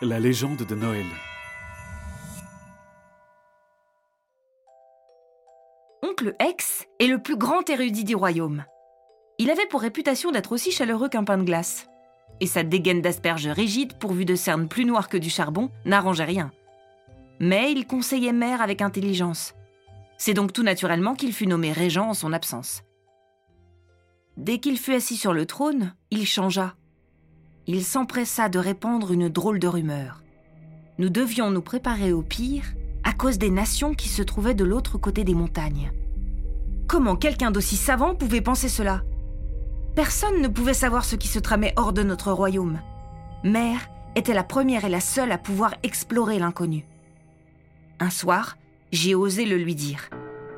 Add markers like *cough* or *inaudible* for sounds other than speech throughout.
La légende de Noël. Oncle X est le plus grand érudit du royaume. Il avait pour réputation d'être aussi chaleureux qu'un pain de glace. Et sa dégaine d'asperges rigides, pourvue de cernes plus noires que du charbon, n'arrangeait rien. Mais il conseillait mère avec intelligence. C'est donc tout naturellement qu'il fut nommé régent en son absence. Dès qu'il fut assis sur le trône, il changea. Il s'empressa de répandre une drôle de rumeur. Nous devions nous préparer au pire à cause des nations qui se trouvaient de l'autre côté des montagnes. Comment quelqu'un d'aussi savant pouvait penser cela? Personne ne pouvait savoir ce qui se tramait hors de notre royaume. Mère était la première et la seule à pouvoir explorer l'inconnu. Un soir, j'ai osé le lui dire.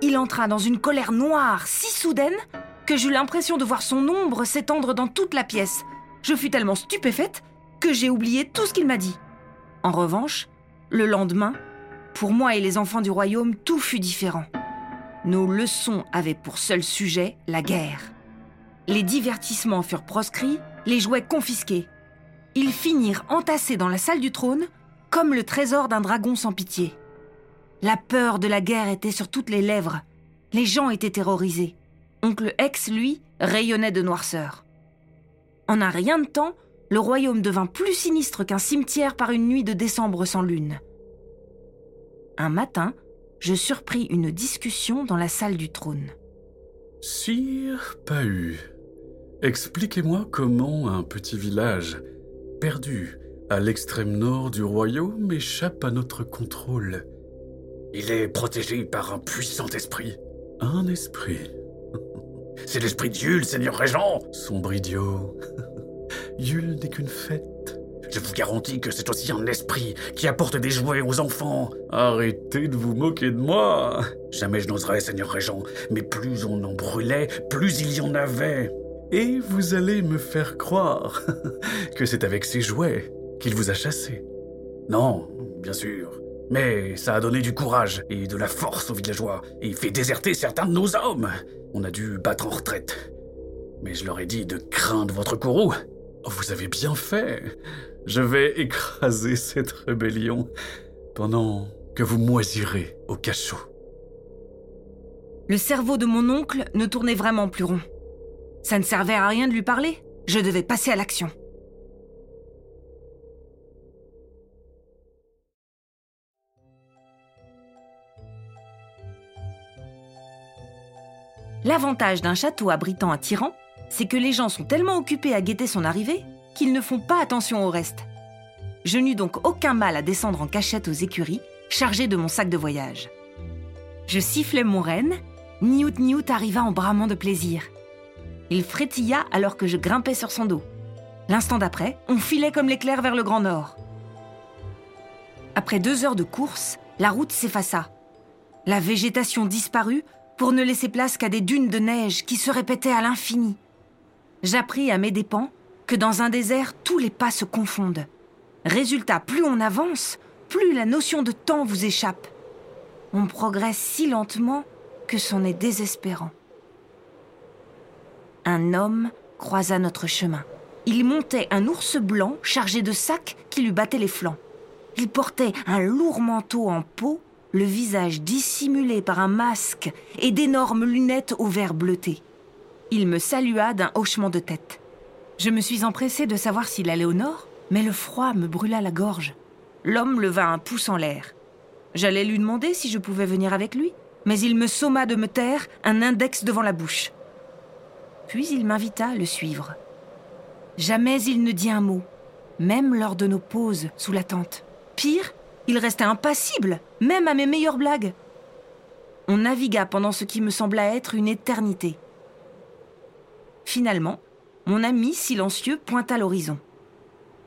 Il entra dans une colère noire si soudaine que j'eus l'impression de voir son ombre s'étendre dans toute la pièce. Je fus tellement stupéfaite que j'ai oublié tout ce qu'il m'a dit. En revanche, le lendemain, pour moi et les enfants du royaume, tout fut différent. Nos leçons avaient pour seul sujet la guerre. Les divertissements furent proscrits, les jouets confisqués. Ils finirent entassés dans la salle du trône comme le trésor d'un dragon sans pitié. La peur de la guerre était sur toutes les lèvres. Les gens étaient terrorisés. Oncle X, lui, rayonnait de noirceur. En un rien de temps, le royaume devint plus sinistre qu'un cimetière par une nuit de décembre sans lune. Un matin, je surpris une discussion dans la salle du trône. Sire Pahu, expliquez-moi comment un petit village, perdu à l'extrême nord du royaume, échappe à notre contrôle. Il est protégé par un puissant esprit. Un esprit C'est l'esprit de Yule, Seigneur Régent Sombre idiot. *laughs* Yule n'est qu'une fête. Je vous garantis que c'est aussi un esprit qui apporte des jouets aux enfants. Arrêtez de vous moquer de moi. Jamais je n'oserais, Seigneur Régent, mais plus on en brûlait, plus il y en avait. Et vous allez me faire croire *laughs* que c'est avec ces jouets qu'il vous a chassé. Non, bien sûr. Mais ça a donné du courage et de la force aux villageois et fait déserter certains de nos hommes. On a dû battre en retraite. Mais je leur ai dit de craindre votre courroux. Vous avez bien fait. Je vais écraser cette rébellion pendant que vous moisirez au cachot. Le cerveau de mon oncle ne tournait vraiment plus rond. Ça ne servait à rien de lui parler. Je devais passer à l'action. L'avantage d'un château abritant un tyran, c'est que les gens sont tellement occupés à guetter son arrivée qu'ils ne font pas attention au reste. Je n'eus donc aucun mal à descendre en cachette aux écuries, chargé de mon sac de voyage. Je sifflai mon renne, Niout Niout arriva en bramant de plaisir. Il frétilla alors que je grimpais sur son dos. L'instant d'après, on filait comme l'éclair vers le Grand Nord. Après deux heures de course, la route s'effaça. La végétation disparut pour ne laisser place qu'à des dunes de neige qui se répétaient à l'infini. J'appris à mes dépens que dans un désert, tous les pas se confondent. Résultat, plus on avance, plus la notion de temps vous échappe. On progresse si lentement que c'en est désespérant. Un homme croisa notre chemin. Il montait un ours blanc chargé de sacs qui lui battaient les flancs. Il portait un lourd manteau en peau, le visage dissimulé par un masque et d'énormes lunettes au verre bleuté. Il me salua d'un hochement de tête. Je me suis empressée de savoir s'il allait au nord, mais le froid me brûla la gorge. L'homme leva un pouce en l'air. J'allais lui demander si je pouvais venir avec lui, mais il me somma de me taire, un index devant la bouche. Puis il m'invita à le suivre. Jamais il ne dit un mot, même lors de nos pauses sous la tente. Pire, il restait impassible, même à mes meilleures blagues. On navigua pendant ce qui me sembla être une éternité. Finalement, mon ami silencieux pointa l'horizon.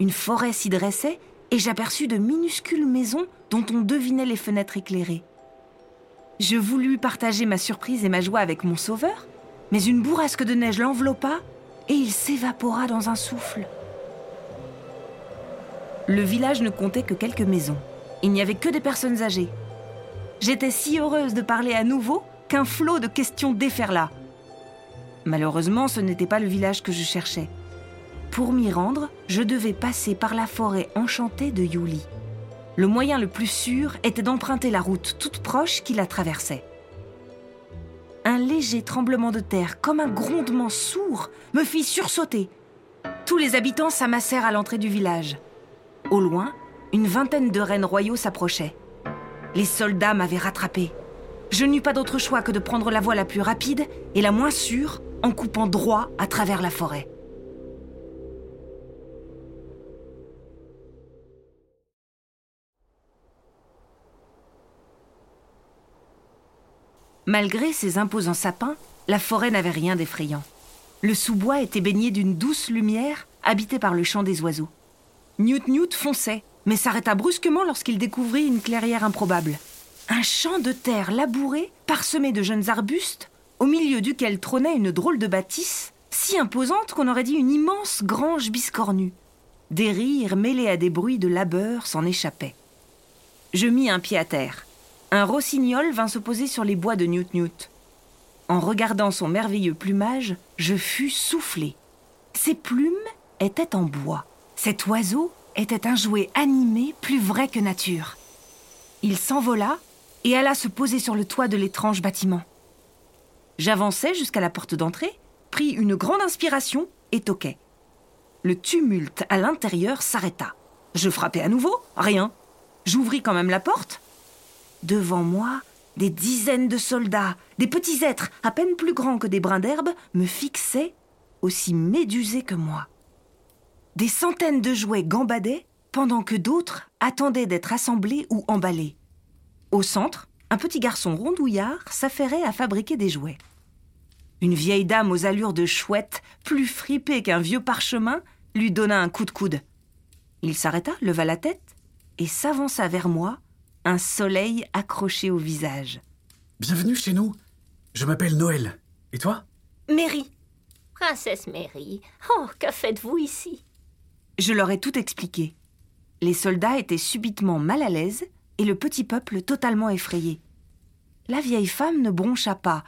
Une forêt s'y dressait et j'aperçus de minuscules maisons dont on devinait les fenêtres éclairées. Je voulus partager ma surprise et ma joie avec mon sauveur, mais une bourrasque de neige l'enveloppa et il s'évapora dans un souffle. Le village ne comptait que quelques maisons. Il n'y avait que des personnes âgées. J'étais si heureuse de parler à nouveau qu'un flot de questions déferla. Malheureusement, ce n'était pas le village que je cherchais. Pour m'y rendre, je devais passer par la forêt enchantée de Yuli. Le moyen le plus sûr était d'emprunter la route toute proche qui la traversait. Un léger tremblement de terre, comme un grondement sourd, me fit sursauter. Tous les habitants s'amassèrent à l'entrée du village. Au loin, une vingtaine de rennes royaux s'approchaient. Les soldats m'avaient rattrapé. Je n'eus pas d'autre choix que de prendre la voie la plus rapide et la moins sûre en coupant droit à travers la forêt. Malgré ses imposants sapins, la forêt n'avait rien d'effrayant. Le sous-bois était baigné d'une douce lumière, habité par le chant des oiseaux. Newt Newt fonçait, mais s'arrêta brusquement lorsqu'il découvrit une clairière improbable. Un champ de terre labouré, parsemé de jeunes arbustes, au milieu duquel trônait une drôle de bâtisse, si imposante qu'on aurait dit une immense grange biscornue. Des rires mêlés à des bruits de labeur s'en échappaient. Je mis un pied à terre. Un rossignol vint se poser sur les bois de Newt Newt. En regardant son merveilleux plumage, je fus soufflé. Ses plumes étaient en bois. Cet oiseau était un jouet animé plus vrai que nature. Il s'envola et alla se poser sur le toit de l'étrange bâtiment. J'avançai jusqu'à la porte d'entrée, pris une grande inspiration et toquai. Le tumulte à l'intérieur s'arrêta. Je frappai à nouveau, rien. J'ouvris quand même la porte. Devant moi, des dizaines de soldats, des petits êtres à peine plus grands que des brins d'herbe, me fixaient, aussi médusés que moi. Des centaines de jouets gambadaient, pendant que d'autres attendaient d'être assemblés ou emballés. Au centre, un petit garçon rondouillard s'affairait à fabriquer des jouets. Une vieille dame aux allures de chouette, plus fripée qu'un vieux parchemin, lui donna un coup de coude. Il s'arrêta, leva la tête et s'avança vers moi, un soleil accroché au visage. Bienvenue chez nous. Je m'appelle Noël. Et toi? Mary. Princesse Mary, oh, que faites-vous ici? Je leur ai tout expliqué. Les soldats étaient subitement mal à l'aise et le petit peuple totalement effrayé. La vieille femme ne broncha pas,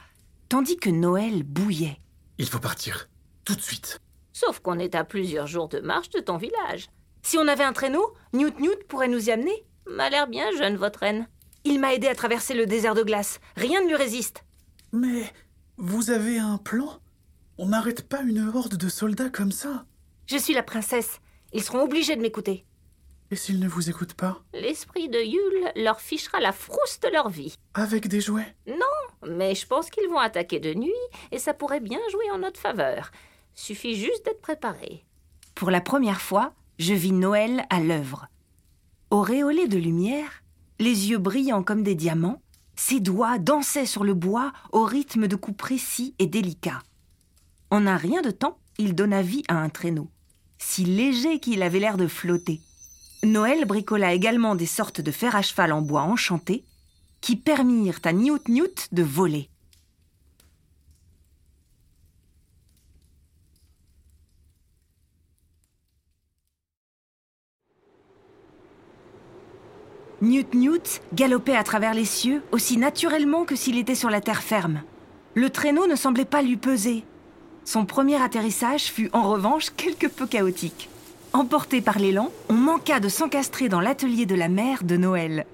tandis que Noël bouillait. Il faut partir. Tout de suite. Sauf qu'on est à plusieurs jours de marche de ton village. Si on avait un traîneau, Newt Newt pourrait nous y amener. M'a l'air bien jeune, votre reine. Il m'a aidé à traverser le désert de glace. Rien ne lui résiste. Mais vous avez un plan? On n'arrête pas une horde de soldats comme ça. Je suis la princesse. Ils seront obligés de m'écouter. Et s'ils ne vous écoutent pas? L'esprit de Yule leur fichera la frousse de leur vie. Avec des jouets? Non, mais je pense qu'ils vont attaquer de nuit et ça pourrait bien jouer en notre faveur. Suffit juste d'être préparé. Pour la première fois, je vis Noël à l'œuvre. Auréolé de lumière, les yeux brillants comme des diamants, ses doigts dansaient sur le bois au rythme de coups précis et délicats. En un rien de temps, il donna vie à un traîneau, si léger qu'il avait l'air de flotter. Noël bricola également des sortes de fer à cheval en bois enchanté qui permirent à Newt Newt de voler. Newt Newt galopait à travers les cieux aussi naturellement que s'il était sur la terre ferme. Le traîneau ne semblait pas lui peser. Son premier atterrissage fut en revanche quelque peu chaotique. Emporté par l'élan, on manqua de s'encastrer dans l'atelier de la mère de Noël.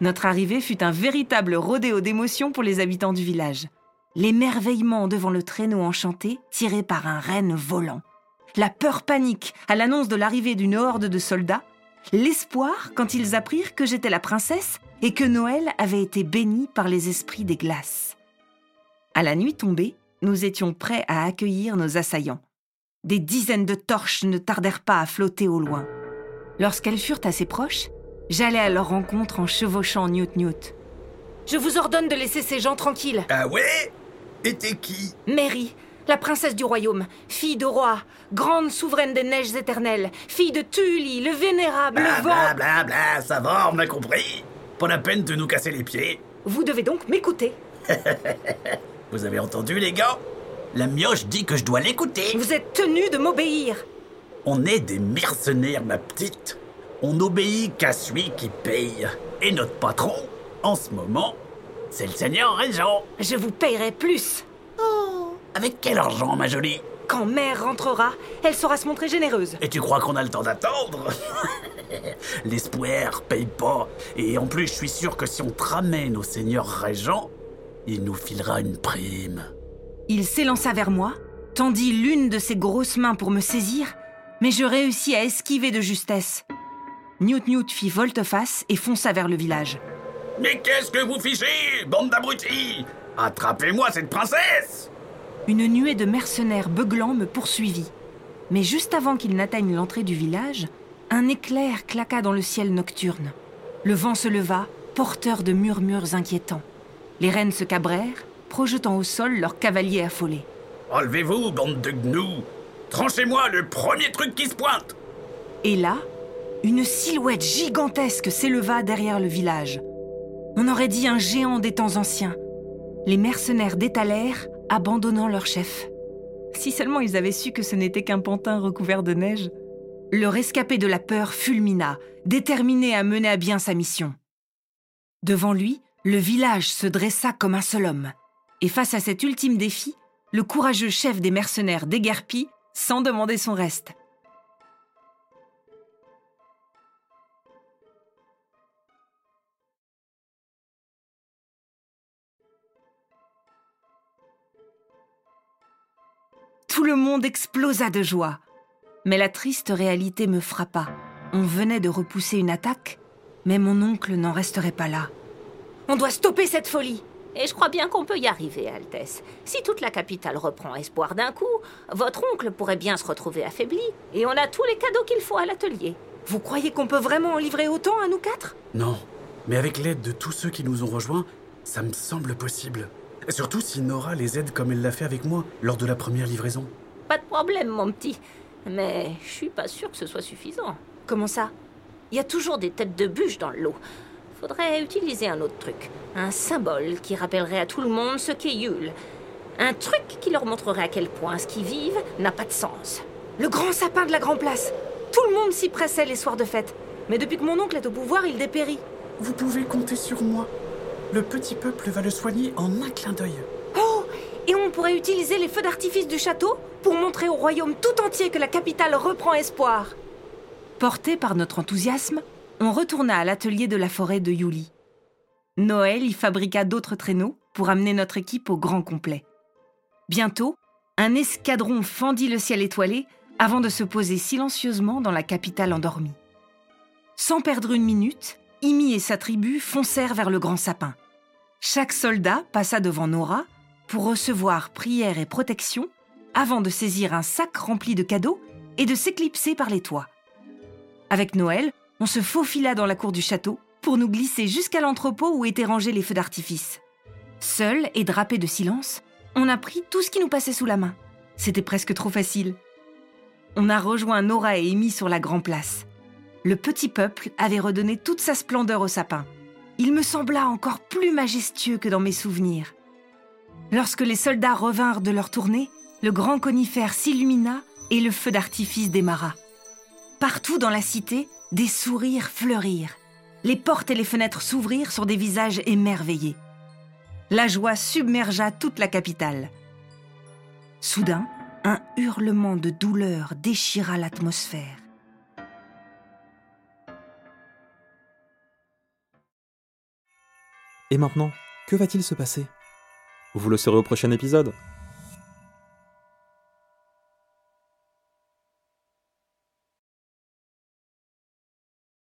Notre arrivée fut un véritable rodéo d'émotions pour les habitants du village. L'émerveillement devant le traîneau enchanté tiré par un renne volant. La peur panique à l'annonce de l'arrivée d'une horde de soldats. L'espoir quand ils apprirent que j'étais la princesse et que Noël avait été béni par les esprits des glaces. À la nuit tombée, nous étions prêts à accueillir nos assaillants. Des dizaines de torches ne tardèrent pas à flotter au loin. Lorsqu'elles furent assez proches, j'allai à leur rencontre en chevauchant Newt Newt. Je vous ordonne de laisser ces gens tranquilles. Ah ouais? Et t'es qui? Mary, la princesse du royaume, fille de roi, grande souveraine des neiges éternelles, fille de Tully, le vénérable, Bla le bla vent. bla bla, ça va, on a compris. Pas la peine de nous casser les pieds. Vous devez donc m'écouter. *laughs* Vous avez entendu, les gars? La mioche dit que je dois l'écouter. Vous êtes tenus de m'obéir. On est des mercenaires, ma petite. On n'obéit qu'à celui qui paye. Et notre patron, en ce moment, c'est le seigneur régent. Je vous payerai plus. Avec quel argent, ma jolie? Quand mère rentrera, elle saura se montrer généreuse. Et tu crois qu'on a le temps d'attendre? *laughs* L'espoir paye pas. Et en plus, je suis sûr que si on te ramène au seigneur régent, il nous filera une prime. Il s'élança vers moi, tendit l'une de ses grosses mains pour me saisir, mais je réussis à esquiver de justesse. Newt Newt fit volte-face et fonça vers le village. Mais qu'est-ce que vous fichez, bande d'abrutis? Attrapez-moi cette princesse Une nuée de mercenaires beuglants me poursuivit. Mais juste avant qu'ils n'atteignent l'entrée du village, un éclair claqua dans le ciel nocturne. Le vent se leva, porteur de murmures inquiétants. Les reines se cabrèrent, projetant au sol leurs cavaliers affolés. Enlevez-vous, bande de gnous Tranchez-moi le premier truc qui se pointe Et là, une silhouette gigantesque s'éleva derrière le village. On aurait dit un géant des temps anciens. Les mercenaires détalèrent, abandonnant leur chef. Si seulement ils avaient su que ce n'était qu'un pantin recouvert de neige. Le rescapé de la peur fulmina, déterminé à mener à bien sa mission. Devant lui, le village se dressa comme un seul homme. Et face à cet ultime défi, le courageux chef des mercenaires déguerpit sans demander son reste. Tout le monde explosa de joie. Mais la triste réalité me frappa. On venait de repousser une attaque, mais mon oncle n'en resterait pas là. On doit stopper cette folie. Et je crois bien qu'on peut y arriver, Altesse. Si toute la capitale reprend espoir d'un coup, votre oncle pourrait bien se retrouver affaibli, et on a tous les cadeaux qu'il faut à l'atelier. Vous croyez qu'on peut vraiment en livrer autant à nous quatre? Non, mais avec l'aide de tous ceux qui nous ont rejoints, ça me semble possible. Surtout si Nora les aide comme elle l'a fait avec moi lors de la première livraison. Pas de problème, mon petit. Mais je suis pas sûr que ce soit suffisant. Comment ça? Il y a toujours des têtes de bûche dans le lot. Faudrait utiliser un autre truc. Un symbole qui rappellerait à tout le monde ce qu'est Yule. Un truc qui leur montrerait à quel point ce qu'ils vivent n'a pas de sens. Le grand sapin de la Grand Place Tout le monde s'y pressait les soirs de fête. Mais depuis que mon oncle est au pouvoir, il dépérit. Vous pouvez compter sur moi. Le petit peuple va le soigner en un clin d'œil. Oh Et on pourrait utiliser les feux d'artifice du château pour montrer au royaume tout entier que la capitale reprend espoir. Porté par notre enthousiasme, on retourna à l'atelier de la forêt de Yuli. Noël y fabriqua d'autres traîneaux pour amener notre équipe au grand complet. Bientôt, un escadron fendit le ciel étoilé avant de se poser silencieusement dans la capitale endormie. Sans perdre une minute, Imi et sa tribu foncèrent vers le grand sapin. Chaque soldat passa devant Nora pour recevoir prière et protection avant de saisir un sac rempli de cadeaux et de s'éclipser par les toits. Avec Noël, on se faufila dans la cour du château pour nous glisser jusqu'à l'entrepôt où étaient rangés les feux d'artifice. Seuls et drapés de silence, on a pris tout ce qui nous passait sous la main. C'était presque trop facile. On a rejoint Nora et Amy sur la grande place. Le petit peuple avait redonné toute sa splendeur au sapin. Il me sembla encore plus majestueux que dans mes souvenirs. Lorsque les soldats revinrent de leur tournée, le grand conifère s'illumina et le feu d'artifice démarra. Partout dans la cité, des sourires fleurirent. Les portes et les fenêtres s'ouvrirent sur des visages émerveillés. La joie submergea toute la capitale. Soudain, un hurlement de douleur déchira l'atmosphère. Et maintenant, que va-t-il se passer? Vous le saurez au prochain épisode.